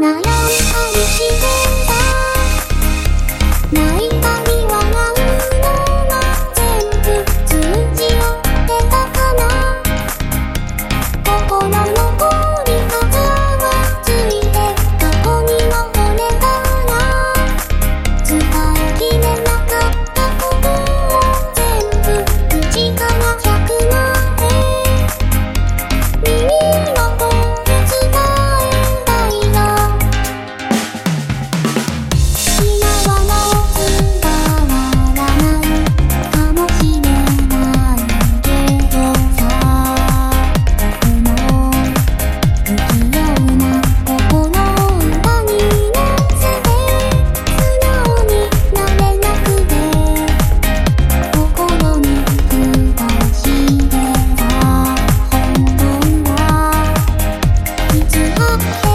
なら look